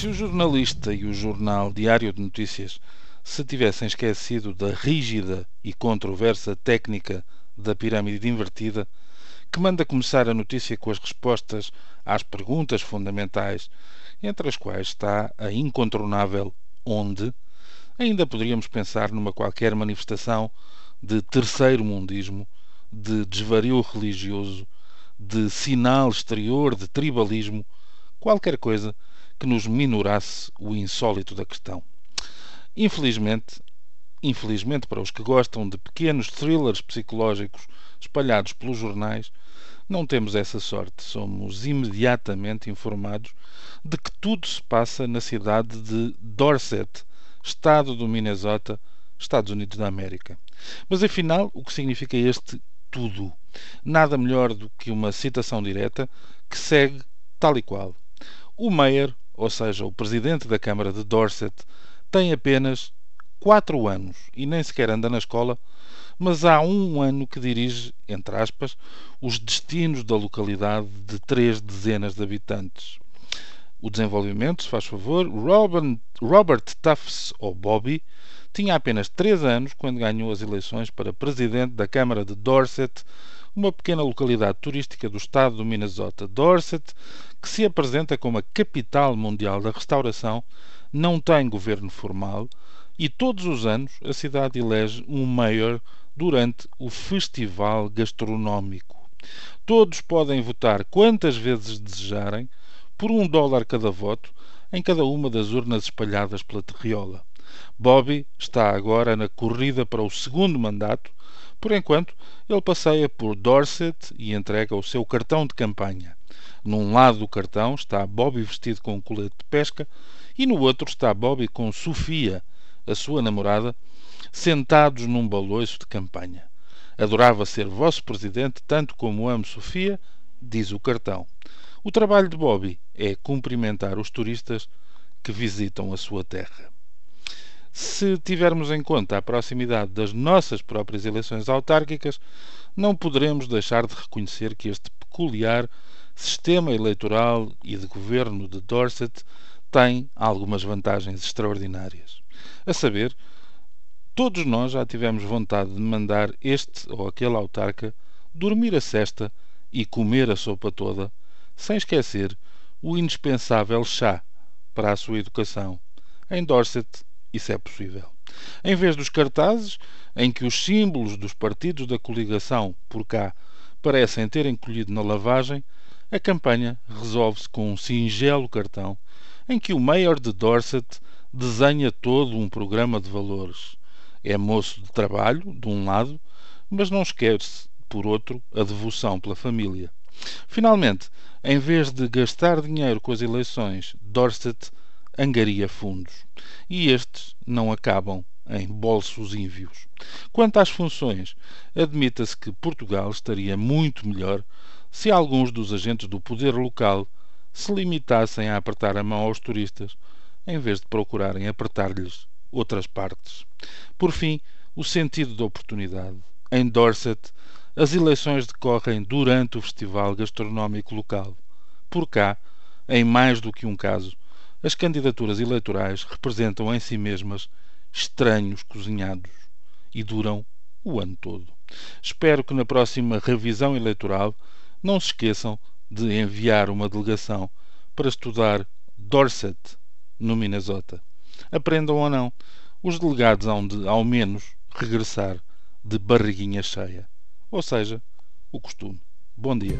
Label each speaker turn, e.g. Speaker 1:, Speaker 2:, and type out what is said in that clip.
Speaker 1: Se o jornalista e o jornal Diário de Notícias se tivessem esquecido da rígida e controversa técnica da pirâmide invertida, que manda começar a notícia com as respostas às perguntas fundamentais, entre as quais está a incontornável onde, ainda poderíamos pensar numa qualquer manifestação de terceiro mundismo, de desvario religioso, de sinal exterior de tribalismo, qualquer coisa que nos minorasse o insólito da questão. Infelizmente, infelizmente para os que gostam de pequenos thrillers psicológicos espalhados pelos jornais, não temos essa sorte. Somos imediatamente informados de que tudo se passa na cidade de Dorset, estado do Minnesota, Estados Unidos da América. Mas afinal, o que significa este tudo? Nada melhor do que uma citação direta que segue tal e qual. O Mayor ou seja, o presidente da Câmara de Dorset, tem apenas quatro anos e nem sequer anda na escola, mas há um ano que dirige, entre aspas, os destinos da localidade de três dezenas de habitantes. O desenvolvimento, se faz favor, Robert, Robert Tufts, ou Bobby, tinha apenas três anos quando ganhou as eleições para presidente da Câmara de Dorset, uma pequena localidade turística do estado do Minnesota. Dorset, que se apresenta como a capital mundial da restauração, não tem governo formal e todos os anos a cidade elege um mayor durante o festival gastronómico. Todos podem votar quantas vezes desejarem, por um dólar cada voto, em cada uma das urnas espalhadas pela terriola. Bobby está agora na corrida para o segundo mandato por enquanto, ele passeia por Dorset e entrega o seu cartão de campanha. Num lado do cartão está Bobby vestido com um colete de pesca e no outro está Bobby com Sofia, a sua namorada, sentados num baloiço de campanha. Adorava ser vosso presidente tanto como amo Sofia, diz o cartão. O trabalho de Bobby é cumprimentar os turistas que visitam a sua terra. Se tivermos em conta a proximidade das nossas próprias eleições autárquicas, não poderemos deixar de reconhecer que este peculiar sistema eleitoral e de governo de Dorset tem algumas vantagens extraordinárias. A saber, todos nós já tivemos vontade de mandar este ou aquele autarca dormir a cesta e comer a sopa toda, sem esquecer o indispensável chá para a sua educação. Em Dorset isso é possível. Em vez dos cartazes, em que os símbolos dos partidos da coligação por cá parecem ter encolhido na lavagem, a campanha resolve-se com um singelo cartão em que o Mayor de Dorset desenha todo um programa de valores. É moço de trabalho, de um lado, mas não esquece, por outro, a devoção pela família. Finalmente, em vez de gastar dinheiro com as eleições, Dorset angaria fundos. E estes não acabam em bolsos ínvios. Quanto às funções, admita-se que Portugal estaria muito melhor se alguns dos agentes do poder local se limitassem a apertar a mão aos turistas, em vez de procurarem apertar-lhes outras partes. Por fim, o sentido da oportunidade. Em Dorset, as eleições decorrem durante o festival gastronómico local. Por cá, em mais do que um caso, as candidaturas eleitorais representam em si mesmas estranhos cozinhados e duram o ano todo. Espero que na próxima revisão eleitoral não se esqueçam de enviar uma delegação para estudar Dorset, no Minnesota. Aprendam ou não, os delegados hão de, ao menos, regressar de barriguinha cheia. Ou seja, o costume. Bom dia.